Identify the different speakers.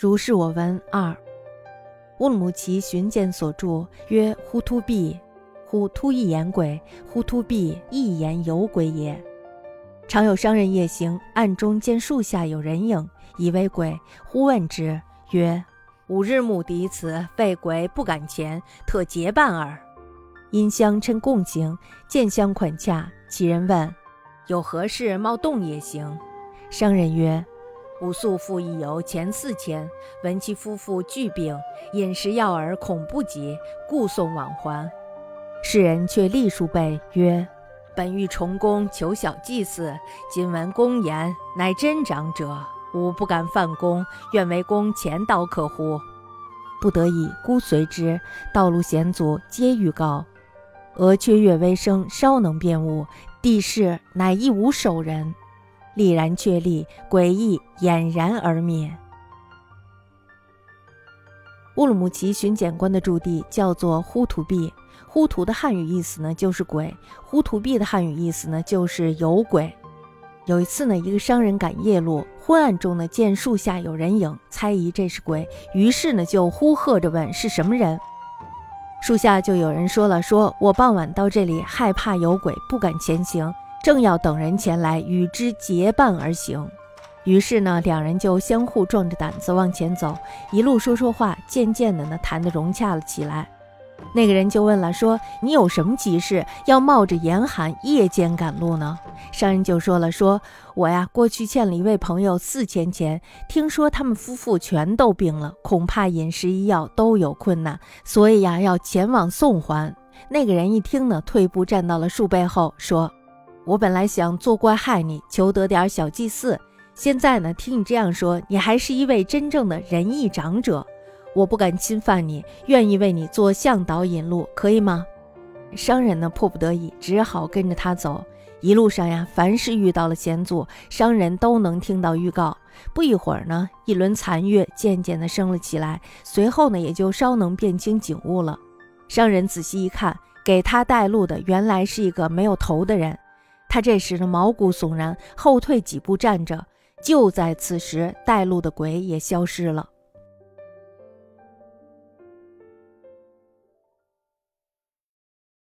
Speaker 1: 如是我闻二。乌鲁木齐巡检所著曰：呼突毕，呼突一言鬼，呼突毕一言有鬼也。常有商人夜行，暗中见树下有人影，以为鬼，忽问之曰：吾日目敌此，废鬼不敢前，特结伴耳。因相称共行，见相款洽。其人问：有何事冒洞也行？商人曰：吾素父亦有前四千，闻其夫妇俱病，饮食药饵恐不及，故送往还。世人却立数备曰：本欲重公求小祭祀，今闻公言乃真长者，吾不敢犯公，愿为公前导可乎？不得已，孤随之。道路险阻，皆预告。俄缺月微生，稍能辨物。地势乃一无首人，立然确立，诡异俨然而灭。乌鲁木齐巡检官的驻地叫做呼图壁，呼图的汉语意思呢就是鬼，呼图壁的汉语意思呢就是有鬼。有一次呢，一个商人赶夜路，昏暗中呢见树下有人影，猜疑这是鬼，于是呢就呼喝着问是什么人。树下就有人说了：“说我傍晚到这里，害怕有鬼，不敢前行，正要等人前来与之结伴而行。”于是呢，两人就相互壮着胆子往前走，一路说说话，渐渐的呢谈得融洽了起来。那个人就问了：“说你有什么急事，要冒着严寒夜间赶路呢？”商人就说了：“说我呀，过去欠了一位朋友四千钱，听说他们夫妇全都病了，恐怕饮食医药都有困难，所以呀，要前往送还。”那个人一听呢，退步站到了树背后，说：“我本来想作怪害你，求得点小祭祀，现在呢，听你这样说，你还是一位真正的仁义长者。”我不敢侵犯你，愿意为你做向导引路，可以吗？商人呢，迫不得已，只好跟着他走。一路上呀，凡是遇到了险阻，商人都能听到预告。不一会儿呢，一轮残月渐渐地升了起来，随后呢，也就稍能辨清景物了。商人仔细一看，给他带路的原来是一个没有头的人。他这时的，毛骨悚然，后退几步站着。就在此时，带路的鬼也消失了。